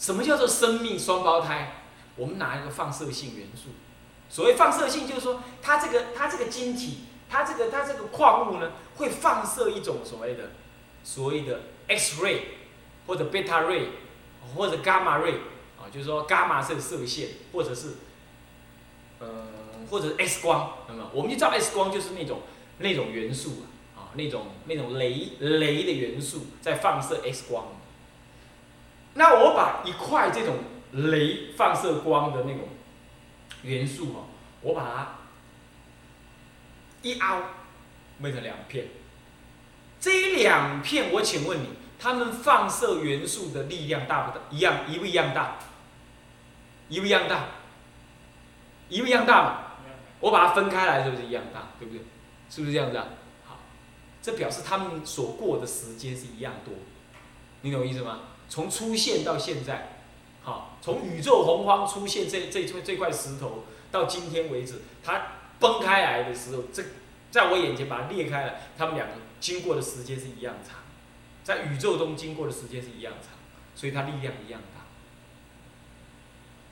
什么叫做生命双胞胎？我们拿一个放射性元素。所谓放射性，就是说它这个它这个晶体，它这个它这个矿物呢，会放射一种所谓的所谓的 X ray 或者 beta ray 或者 gamma ray 啊，就是说伽马射射线，或者是呃或者 X 光，那么我们就知道 X 光就是那种那种元素啊，啊那种那种镭镭的元素在放射 X 光。那我把一块这种镭放射光的那种元素哈，我把它一凹，分成两片。这两片，我请问你，它们放射元素的力量大不大？一样，一不一样大？一不一样大？一不一样大嘛？我把它分开来，是不是一样大？对不对？是不是这样子啊？好，这表示它们所过的时间是一样多，你懂我意思吗？从出现到现在，好，从宇宙洪荒出现这这这这块石头到今天为止，它崩开来的时候，这在我眼前把它裂开了，它们两个经过的时间是一样长，在宇宙中经过的时间是一样长，所以它力量一样大。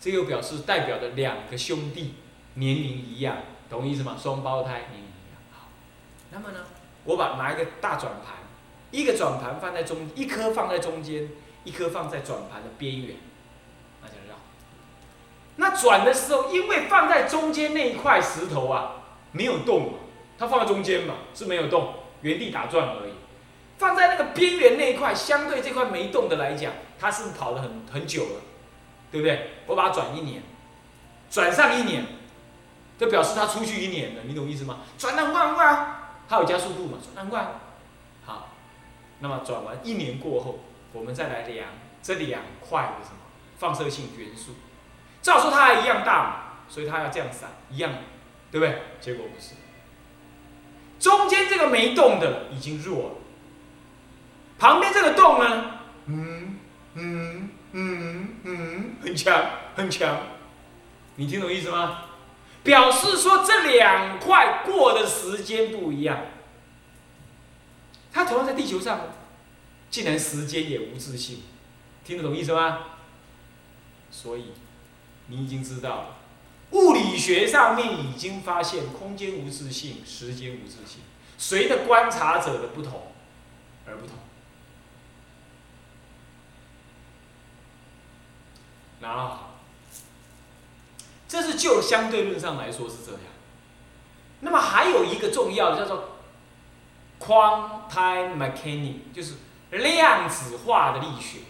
这又表示代表着两个兄弟年龄一样，懂意思吗？双胞胎年龄一样。好，那么呢，我把拿一个大转盘，一个转盘放在中，一颗放在中间。一颗放在转盘的边缘，那就绕。那转的时候，因为放在中间那一块石头啊，没有动，它放在中间嘛，是没有动，原地打转而已。放在那个边缘那一块，相对这块没动的来讲，它是跑了很很久了，对不对？我把它转一年，转上一年，就表示它出去一年了，你懂意思吗？转很快很快啊，它有加速度嘛，转很快。好，那么转完一年过后。我们再来量这两块的什么放射性元素，照说它还一样大嘛，所以它要这样散，一样，对不对？结果不是，中间这个没动的已经弱了，旁边这个动呢，嗯嗯嗯嗯，很强很强，你听懂意思吗？表示说这两块过的时间不一样，它同样在地球上。既然时间也无自性，听得懂意思吗？所以你已经知道了，物理学上面已经发现空间无自性，时间无自性，随着观察者的不同而不同。然后，这是就相对论上来说是这样。那么还有一个重要的叫做 quantum mechanics，就是。量子化的力学，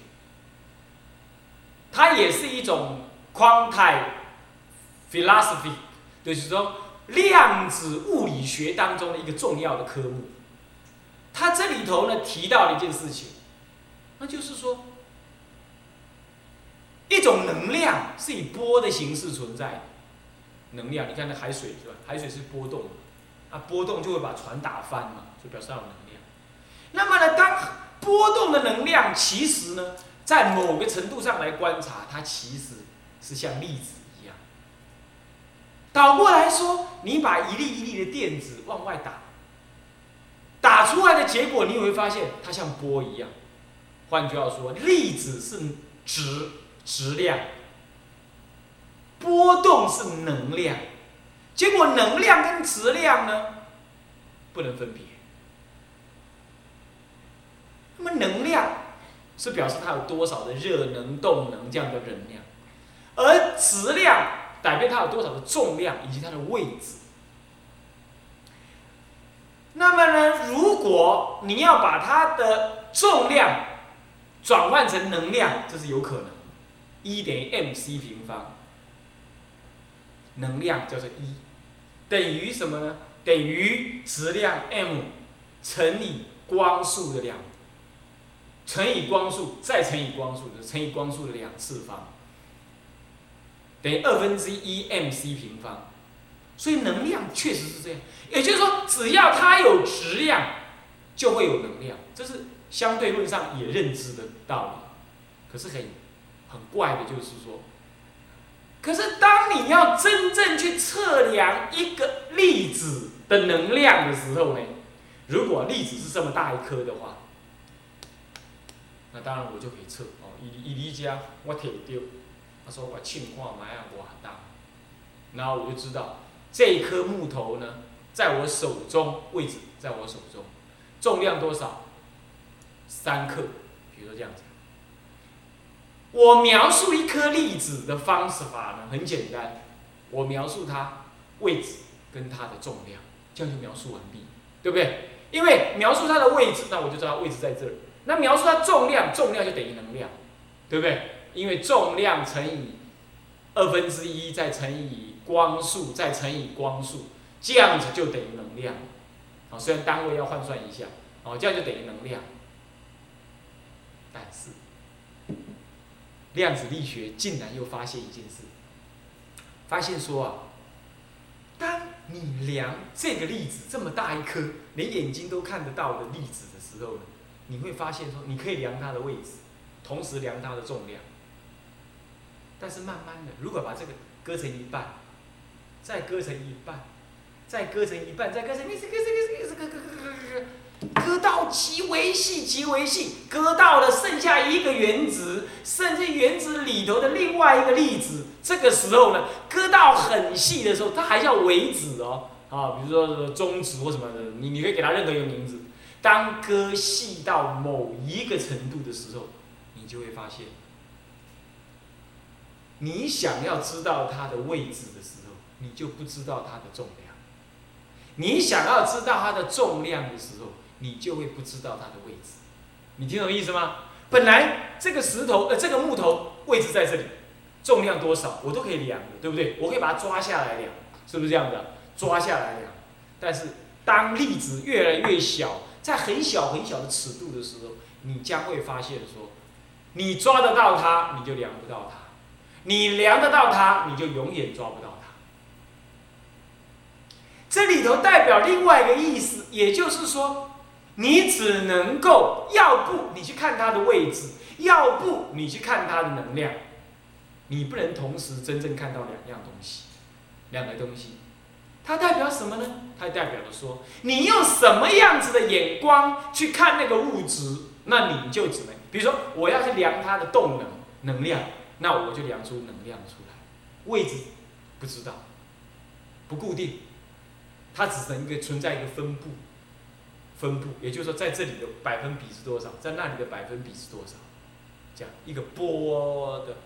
它也是一种 quantum philosophy，就是说量子物理学当中的一个重要的科目。它这里头呢提到了一件事情，那就是说，一种能量是以波的形式存在的。能量，你看那海水是吧？海水是波动，啊，波动就会把船打翻嘛，就表示有能量。那么呢，当波动的能量其实呢，在某个程度上来观察，它其实是像粒子一样。倒过来说，你把一粒一粒的电子往外打，打出来的结果，你会发现它像波一样。换句话说，粒子是质质量，波动是能量，结果能量跟质量呢，不能分别。那么能量是表示它有多少的热能、动能这样的能量，而质量改变它有多少的重量以及它的位置。那么呢，如果你要把它的重量转换成能量，这是有可能。一等于 m c 平方，能量叫做一，等于什么呢？等于质量 m 乘以光速的量。乘以光速，再乘以光速，就乘以光速的两次方，等于二分之一 m c 平方。所以能量确实是这样，也就是说，只要它有质量，就会有能量，这是相对论上也认知的道理。可是很很怪的就是说，可是当你要真正去测量一个粒子的能量的时候呢，如果粒子是这么大一颗的话。那当然，我就可以测哦，伊伊离家，我摕着，他说我称看买啊偌重，然后我就知道这一颗木头呢，在我手中位置，在我手中，重量多少？三克，比如说这样子。我描述一颗粒子的方式法呢，很简单，我描述它位置跟它的重量，这样就描述完毕，对不对？因为描述它的位置，那我就知道位置在这儿。那描述它重量，重量就等于能量，对不对？因为重量乘以二分之一，再乘以光速，再乘以光速，这样子就等于能量。啊，虽然单位要换算一下，哦，这样就等于能量。但是，量子力学竟然又发现一件事，发现说啊，当你量这个粒子这么大一颗，连眼睛都看得到的粒子的时候呢，你会发现说，你可以量它的位置，同时量它的重量。但是慢慢的，如果把这个割成一半，再割成一半，再割成一半，再割成，割割割割割割割割割，割到极为细，极为细，割到了剩下一个原子，甚至原子里头的另外一个粒子。这个时候呢，割到很细的时候，它还叫微子哦，啊，比如说中子或什么的，你你可以给它任何一个名字。当割细到某一个程度的时候，你就会发现。你想要知道它的位置的时候，你就不知道它的重量；你想要知道它的重量的时候，你就会不知道它的位置。你听懂意思吗？本来这个石头呃这个木头位置在这里，重量多少我都可以量的，对不对？我可以把它抓下来量，是不是这样的？抓下来量。但是当粒子越来越小，在很小很小的尺度的时候，你将会发现说，你抓得到它，你就量不到它。你量得到它，你就永远抓不到它。这里头代表另外一个意思，也就是说，你只能够要不你去看它的位置，要不你去看它的能量，你不能同时真正看到两样东西，两个东西，它代表什么呢？它代表着说，你用什么样子的眼光去看那个物质，那你就只能，比如说，我要去量它的动能能量。那我就量出能量出来，位置不知道，不固定，它只能一个存在一个分布，分布，也就是说在这里的百分比是多少，在那里的百分比是多少，这样一个波的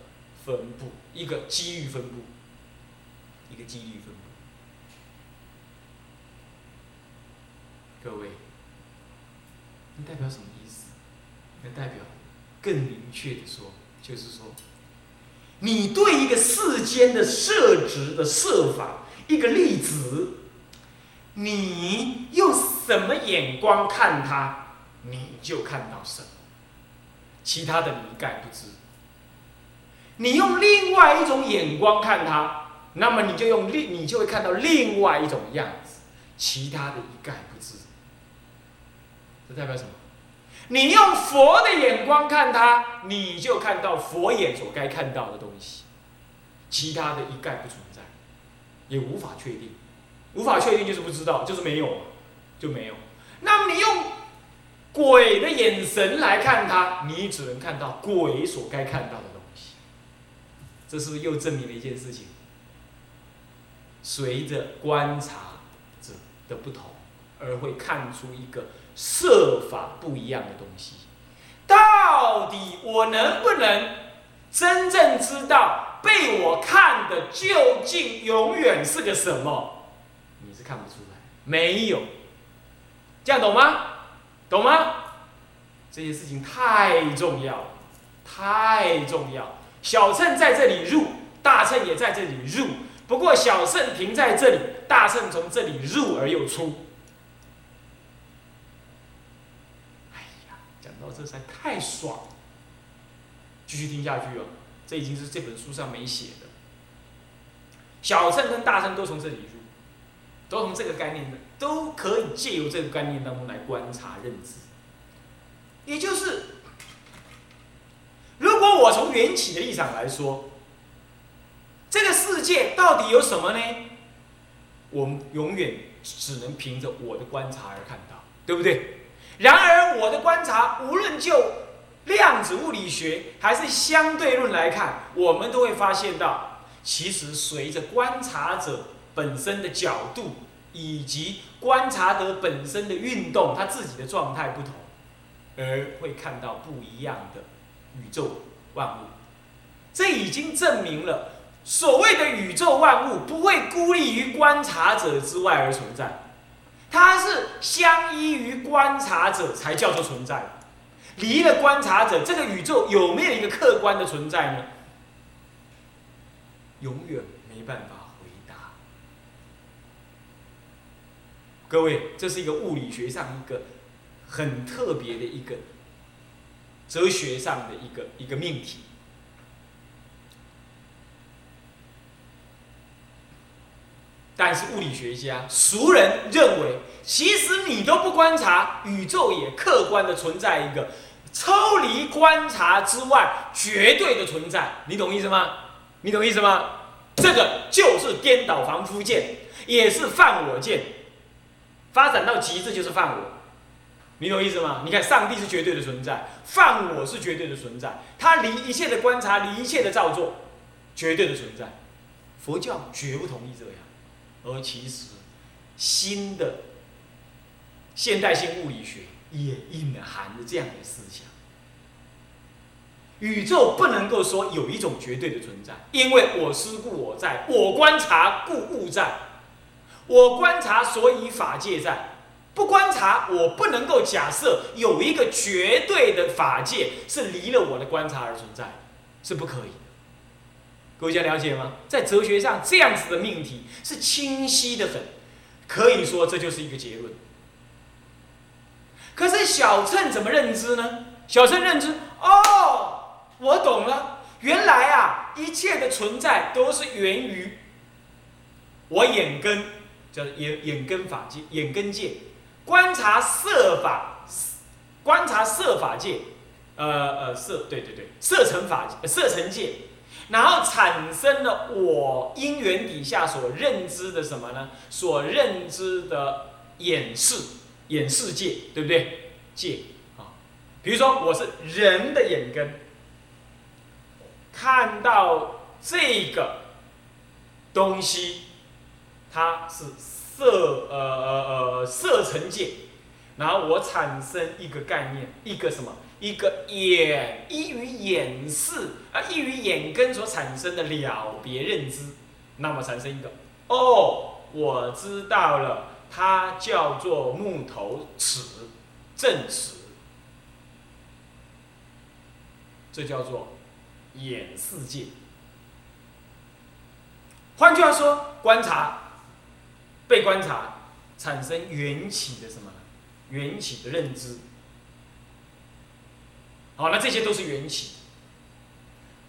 分布，一个几率分布，一个几率分布。各位，那代表什么意思？那代表更明确的说，就是说。你对一个世间的设置的设法，一个粒子，你用什么眼光看它，你就看到什么，其他的你一概不知。你用另外一种眼光看它，那么你就用另，你就会看到另外一种样子，其他的一概不知。代表什么？你用佛的眼光看它，你就看到佛眼所该看到的东西，其他的一概不存在，也无法确定，无法确定就是不知道，就是没有，就没有。那么你用鬼的眼神来看它，你只能看到鬼所该看到的东西。这是不是又证明了一件事情？随着观察者的不同，而会看出一个。设法不一样的东西，到底我能不能真正知道被我看的究竟永远是个什么？你是看不出来，没有，这样懂吗？懂吗？这些事情太重要，太重要。小乘在这里入，大乘也在这里入，不过小乘停在这里，大乘从这里入而又出。这才太爽！继续听下去哦，这已经是这本书上没写的。小乘跟大乘都从这里入，都从这个概念的，都可以借由这个概念当中来观察认知。也就是，如果我从缘起的立场来说，这个世界到底有什么呢？我们永远只能凭着我的观察而看到，对不对？然而，我的观察，无论就量子物理学还是相对论来看，我们都会发现到，其实随着观察者本身的角度以及观察者本身的运动，他自己的状态不同，而会看到不一样的宇宙万物。这已经证明了，所谓的宇宙万物不会孤立于观察者之外而存在，它是相依于观察者才叫做存在。离了观察者，这个宇宙有没有一个客观的存在呢？永远没办法回答。各位，这是一个物理学上一个很特别的一个哲学上的一个一个命题。但是物理学家俗人认为，其实你都不观察，宇宙也客观的存在一个抽离观察之外绝对的存在。你懂意思吗？你懂意思吗？这个就是颠倒凡夫见，也是犯我见。发展到极致就是犯我。你懂意思吗？你看，上帝是绝对的存在，犯我是绝对的存在。他离一切的观察，离一切的造作，绝对的存在。佛教绝不同意这样。而其实，新的现代性物理学也隐含着这样的思想：宇宙不能够说有一种绝对的存在，因为我思故我在，我观察故物在，我观察所以法界在，不观察我不能够假设有一个绝对的法界是离了我的观察而存在，是不可以。各位了解吗？在哲学上，这样子的命题是清晰的很，可以说这就是一个结论。可是小乘怎么认知呢？小乘认知，哦，我懂了，原来啊，一切的存在都是源于我眼根，叫眼眼根法界，眼根界观察色法，观察色法界，呃呃色，对对对，色尘法，色尘界。然后产生了我因缘底下所认知的什么呢？所认知的眼视，眼视界，对不对？界啊，比如说我是人的眼根，看到这个东西，它是色呃呃呃色尘界，然后我产生一个概念，一个什么？一个眼依于眼视啊，依于眼根所产生的了别认知，那么产生一个哦，我知道了，它叫做木头尺，正尺，这叫做眼世界。换句话说，观察被观察产生缘起的什么？缘起的认知。好，那这些都是缘起。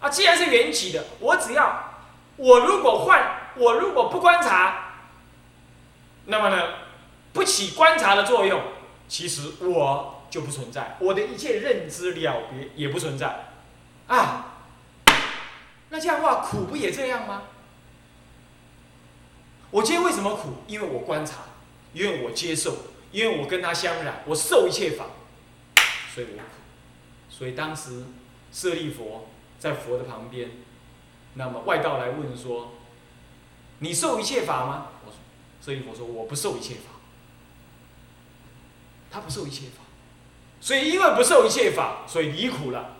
啊，既然是缘起的，我只要我如果换，我如果不观察，那么呢，不起观察的作用，其实我就不存在，我的一切认知了别也不存在。啊，那这样的话，苦不也这样吗？我今天为什么苦？因为我观察，因为我接受，因为我跟他相染，我受一切法，所以我苦。所以当时舍利佛在佛的旁边，那么外道来问说：“你受一切法吗？”我说：“舍利佛说我不受一切法。”他不受一切法，所以因为不受一切法，所以离苦了。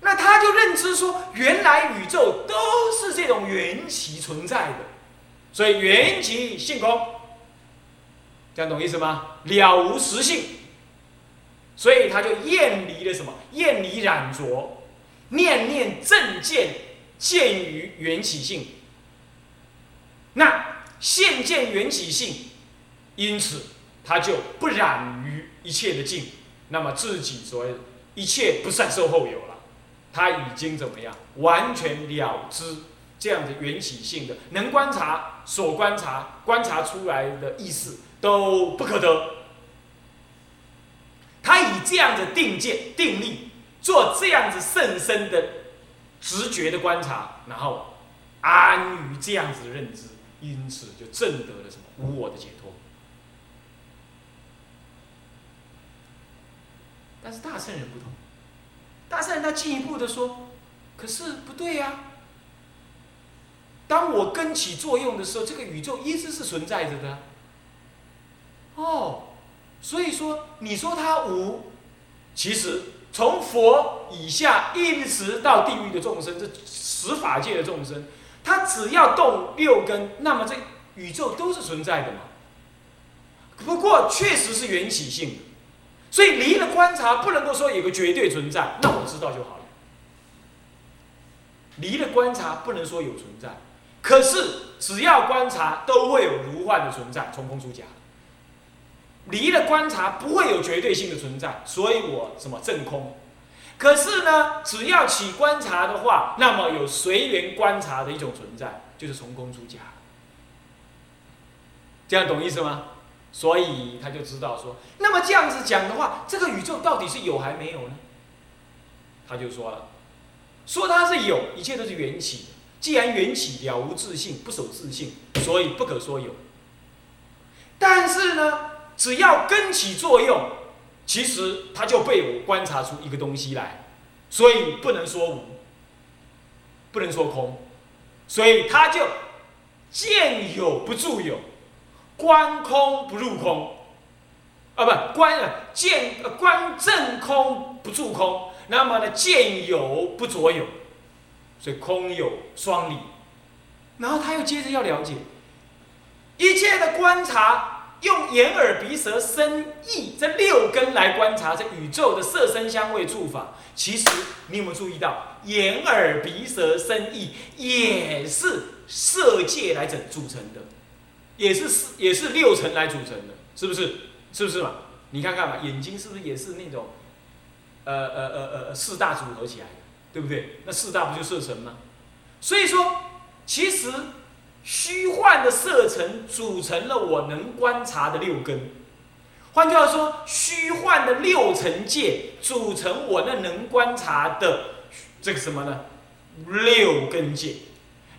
那他就认知说，原来宇宙都是这种缘起存在的，所以缘起性空，这样懂意思吗？了无实性。所以他就厌离了什么？厌离染着，念念正见见于缘起性。那现见缘起性，因此他就不染于一切的境。那么自己所谓一切不善受后有了，他已经怎么样？完全了知这样的缘起性的，能观察所观察观察出来的意思都不可得。他以这样子定见、定力，做这样子甚深的直觉的观察，然后安于这样子的认知，因此就证得了什么无我的解脱。但是大圣人不同，大圣人他进一步的说，可是不对呀。当我根起作用的时候，这个宇宙一直是存在着的。哦，所以说你说它无，其实从佛以下一直到地狱的众生，这十法界的众生，他只要动六根，那么这宇宙都是存在的嘛。不过确实是缘起性的，所以离了观察不能够说有个绝对存在，那我知道就好了。离了观察不能说有存在。可是，只要观察，都会有如幻的存在，从空出假。离了观察，不会有绝对性的存在，所以我什么正空。可是呢，只要起观察的话，那么有随缘观察的一种存在，就是从空出假。这样懂意思吗？所以他就知道说，那么这样子讲的话，这个宇宙到底是有还没有呢？他就说了，说它是有，一切都是缘起。既然缘起了无自性，不守自性，所以不可说有。但是呢，只要根起作用，其实它就被我观察出一个东西来，所以不能说无，不能说空，所以它就见有不住有，观空不入空，啊不观啊见观正空不住空，那么呢见有不着有。所以空有双理，然后他又接着要了解一切的观察，用眼耳鼻舌身意这六根来观察这宇宙的色声香味触法。其实你有没有注意到，眼耳鼻舌身意也是色界来整组成的，也是是也是六层来组成的，是不是？是不是嘛？你看看嘛，眼睛是不是也是那种呃呃呃呃四大组合起来的？对不对？那四大不就色神吗？所以说，其实虚幻的色尘组成了我能观察的六根。换句话说，虚幻的六层界组成我那能观察的这个什么呢？六根界，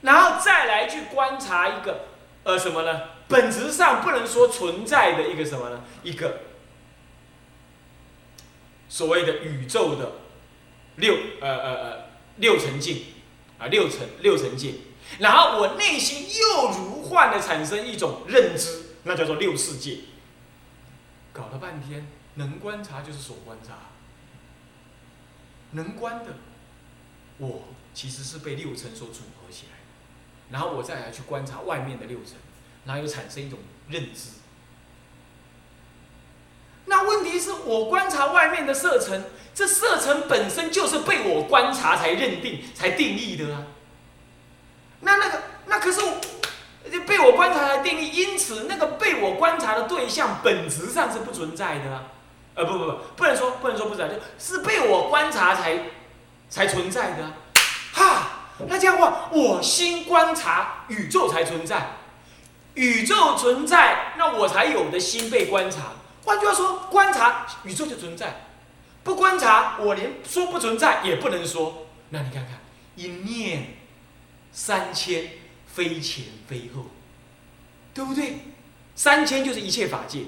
然后再来去观察一个呃什么呢？本质上不能说存在的一个什么呢？一个所谓的宇宙的。六呃呃呃六层境啊六层六层界，然后我内心又如幻的产生一种认知，那叫做六世界。搞了半天，能观察就是所观察，能观的我其实是被六层所组合起来，然后我再来去观察外面的六层，然后又产生一种认知。那问题是我观察外面的色层。这色尘本身就是被我观察才认定、才定义的啊。那那个那可是就被我观察才定义，因此那个被我观察的对象本质上是不存在的啊。呃，不不不，不能说不能说不存在，就是被我观察才才存在的。哈，那这样的话，我心观察宇宙才存在，宇宙存在，那我才有的心被观察。换句话说，观察宇宙就存在。不观察，我连说不存在也不能说。那你看看，一念三千，非前非后，对不对？三千就是一切法界，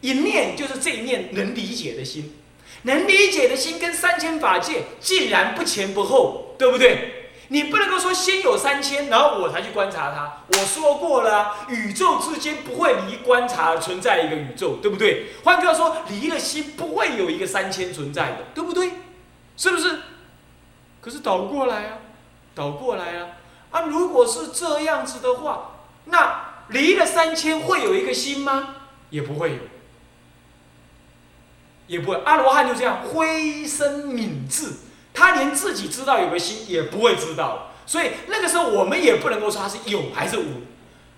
一念就是这一念能理解的心，能理解的心跟三千法界竟然不前不后，对不对？你不能够说先有三千，然后我才去观察它。我说过了，宇宙之间不会离观察存在一个宇宙，对不对？换句话说，离了心不会有一个三千存在的，对不对？是不是？可是倒过来啊，倒过来啊！啊，如果是这样子的话，那离了三千会有一个心吗？也不会有，也不会。阿罗汉就这样灰身泯智。他连自己知道有个心也不会知道，所以那个时候我们也不能够说他是有还是无，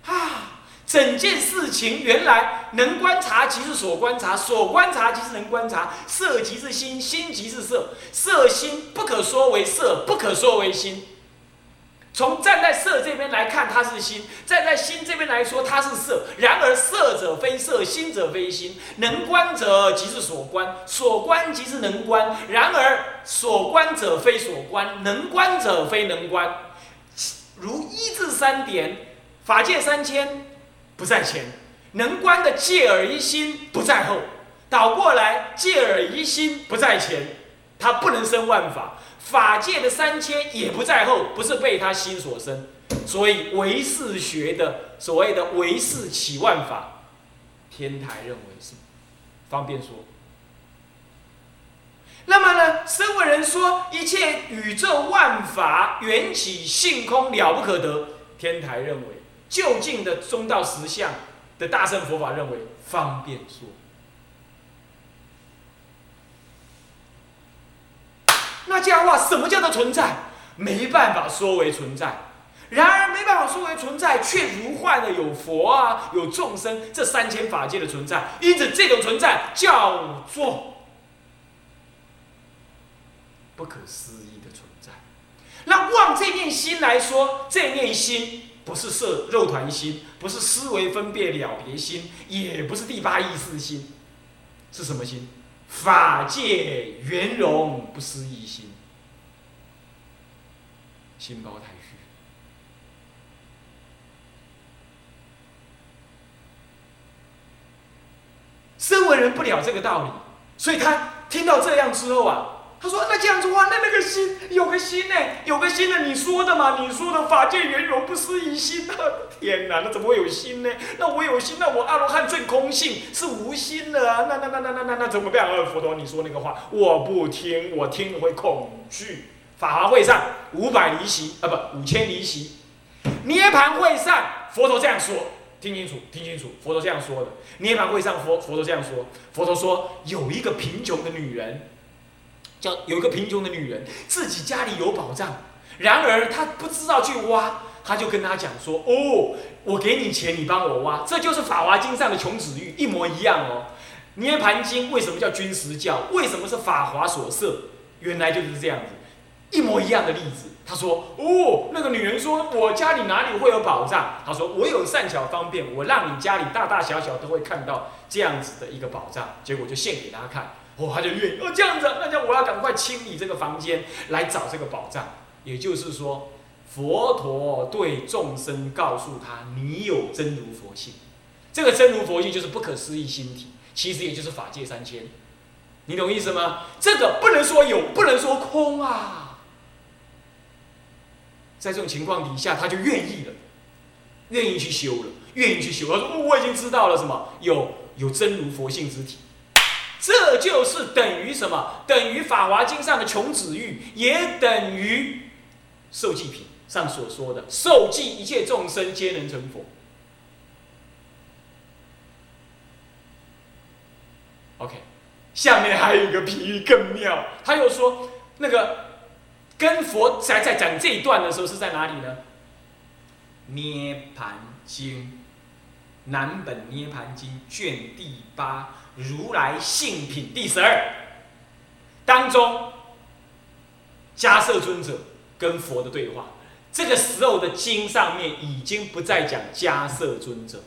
啊，整件事情原来能观察即是所观察，所观察即是能观察，色即是心，心即是色，色心不可说为色，不可说为心。从站在色这边来看，它是心；站在心这边来说，它是色。然而，色者非色，心者非心。能观者即是所观，所观即是能观。然而，所观者非所观，能观者非能观。如一至三点，法界三千不在前，能观的戒而一心不在后。倒过来，借耳一心不在前，他不能生万法；法界的三千也不在后，不是被他心所生。所以唯识学的所谓的唯识起万法，天台认为是方便说。那么呢，声闻人说一切宇宙万法缘起性空了不可得，天台认为就近的中道实相的大乘佛法认为方便说。那这样的话，什么叫做存在？没办法说为存在。然而没办法说为存在，却如幻的有佛啊，有众生这三千法界的存在。因此，这种存在叫做不可思议的存在。那望这念心来说，这念心不是色肉团心，不是思维分别了别心，也不是第八意识心，是什么心？法界圆融不思一心，心包太虚。身为人不了这个道理，所以他听到这样之后啊，他说：“那这样子话，那那个心有个心呢？有个心呢？你说的嘛？你说的法界圆融不思议心啊！天哪，那怎么会有心呢？那我有心，那我阿罗汉最空性是无心的啊！那那那那那那那怎么办？啊，佛陀，你说那个话，我不听，我听了会恐惧。法华会上五百离席啊，不五千离席，涅盘会上佛陀这样说。”听清楚，听清楚，佛陀这样说的。涅盘会上，佛佛陀这样说。佛陀说，有一个贫穷的女人，有一个贫穷的女人，自己家里有宝藏，然而她不知道去挖，他就跟他讲说：“哦，我给你钱，你帮我挖。”这就是《法华经》上的穷子玉，一模一样哦。涅盘经为什么叫君实教？为什么是法华所设？原来就是这样子，一模一样的例子。他说：“哦，那个女人说，我家里哪里会有宝藏？”他说：“我有善巧方便，我让你家里大大小小都会看到这样子的一个宝藏。”结果就献给他看，哦，他就愿意哦，这样子，那叫我要赶快清理这个房间来找这个宝藏。也就是说，佛陀对众生告诉他：“你有真如佛性，这个真如佛性就是不可思议心体，其实也就是法界三千。你懂意思吗？这个不能说有，不能说空啊。”在这种情况底下，他就愿意了，愿意去修了，愿意去修。他说：“哦我已经知道了什么？有有真如佛性之体，这就是等于什么？等于《法华经》上的穷子玉，也等于受记品上所说的受记一切众生皆能成佛。” OK，下面还有一个比喻更妙，他又说那个。跟佛在在讲这一段的时候是在哪里呢？《涅盘经》南本《涅盘经》卷第八《如来性品》第十二当中，迦摄尊者跟佛的对话。这个时候的经上面已经不再讲迦摄尊者，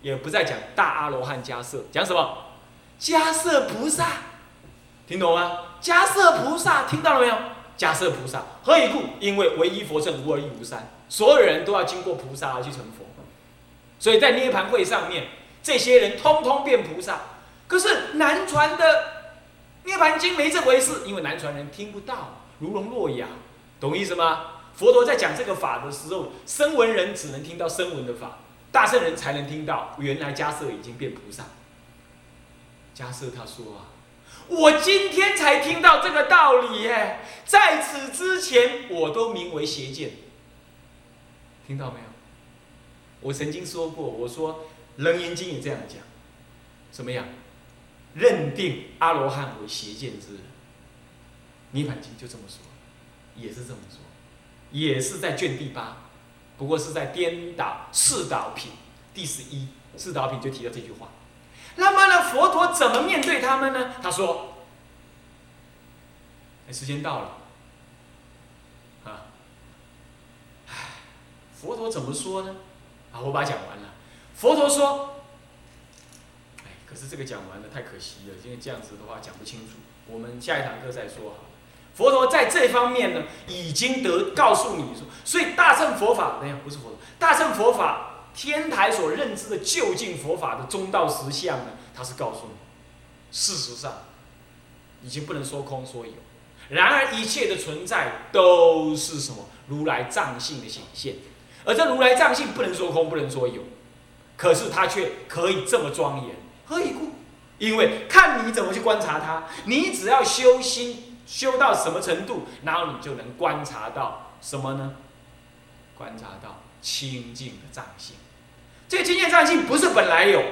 也不再讲大阿罗汉迦摄，讲什么？迦摄菩萨，听懂吗？迦摄菩萨，听到了没有？迦摄菩萨，何以故？因为唯一佛圣，无二亦无三，所有人都要经过菩萨而去成佛。所以在涅盘会上面，这些人通通变菩萨。可是南传的涅盘经没这回事，因为南传人听不到，如聋若哑，懂意思吗？佛陀在讲这个法的时候，声闻人只能听到声闻的法，大圣人才能听到。原来迦摄已经变菩萨。迦摄他说啊。我今天才听到这个道理耶，在此之前我都名为邪见。听到没？我曾经说过，我说《楞严经》也这样讲，怎么样？认定阿罗汉为邪见之人，《涅盘经》就这么说，也是这么说，也是在卷第八，不过是在颠倒四导品第十一四导品就提到这句话。那么呢，佛陀怎么面对他们呢？他说：“哎，时间到了，啊，哎，佛陀怎么说呢？啊，我把它讲完了。佛陀说：，哎，可是这个讲完了太可惜了，因为这样子的话讲不清楚，我们下一堂课再说好了。佛陀在这方面呢，已经得告诉你说，所以大乘佛法，等下不是佛陀，大乘佛法。”天台所认知的究竟佛法的中道实相呢？他是告诉你，事实上，已经不能说空说有。然而一切的存在都是什么？如来藏性的显现。而这如来藏性不能说空，不能说有，可是它却可以这么庄严。何以故？因为看你怎么去观察它。你只要修心修到什么程度，然后你就能观察到什么呢？观察到清净的藏性。这个清净藏性不是本来有，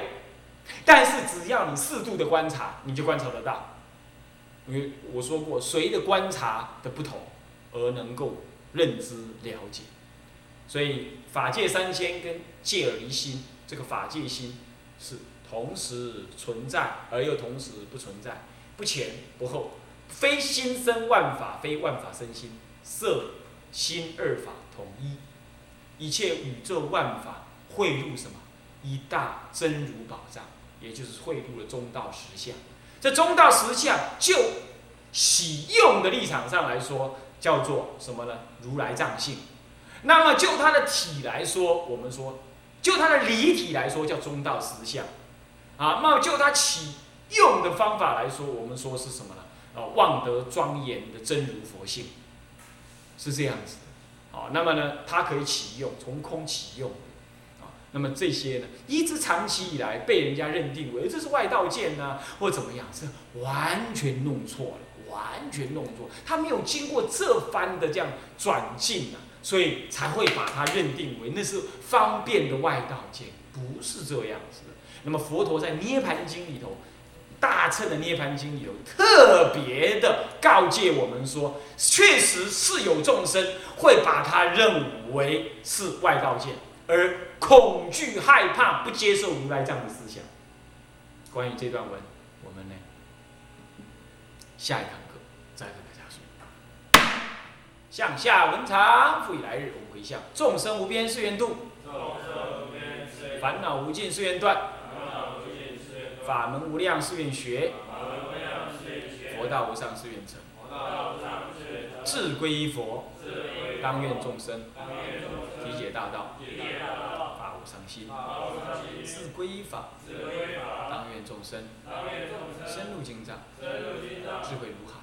但是只要你适度的观察，你就观察得到。因为我说过，随着观察的不同而能够认知了解。所以法界三千跟界而离心，这个法界心是同时存在而又同时不存在，不前不后，非心生万法，非万法生心，色心二法统一，一切宇宙万法汇入什么？一大真如宝藏，也就是汇入了中道实相。这中道实相就喜用的立场上来说，叫做什么呢？如来藏性。那么就它的体来说，我们说，就它的离体来说，叫中道实相。啊，那么就它起用的方法来说，我们说是什么呢？啊，望得庄严的真如佛性，是这样子的。啊，那么呢，它可以起用，从空起用。啊，那么这些呢，一直长期以来被人家认定为这是外道剑呢，或怎么样，是完全弄错了，完全弄错，他没有经过这番的这样转进啊。所以才会把它认定为那是方便的外道界，不是这样子的。那么佛陀在《涅盘经》里头，大乘的《涅盘经》里头特别的告诫我们说，确实是有众生会把它认为是外道界，而恐惧害怕不接受如来这样的思想。关于这段文，我们呢下一堂。向下文长，复以来日无回向。众生无边誓愿度，烦恼无尽誓愿断，法门无量誓愿学，佛道无上誓愿成。志归依佛，当愿众生体解大道，法无上心。志归依法，当愿众生深入经藏，智慧如海。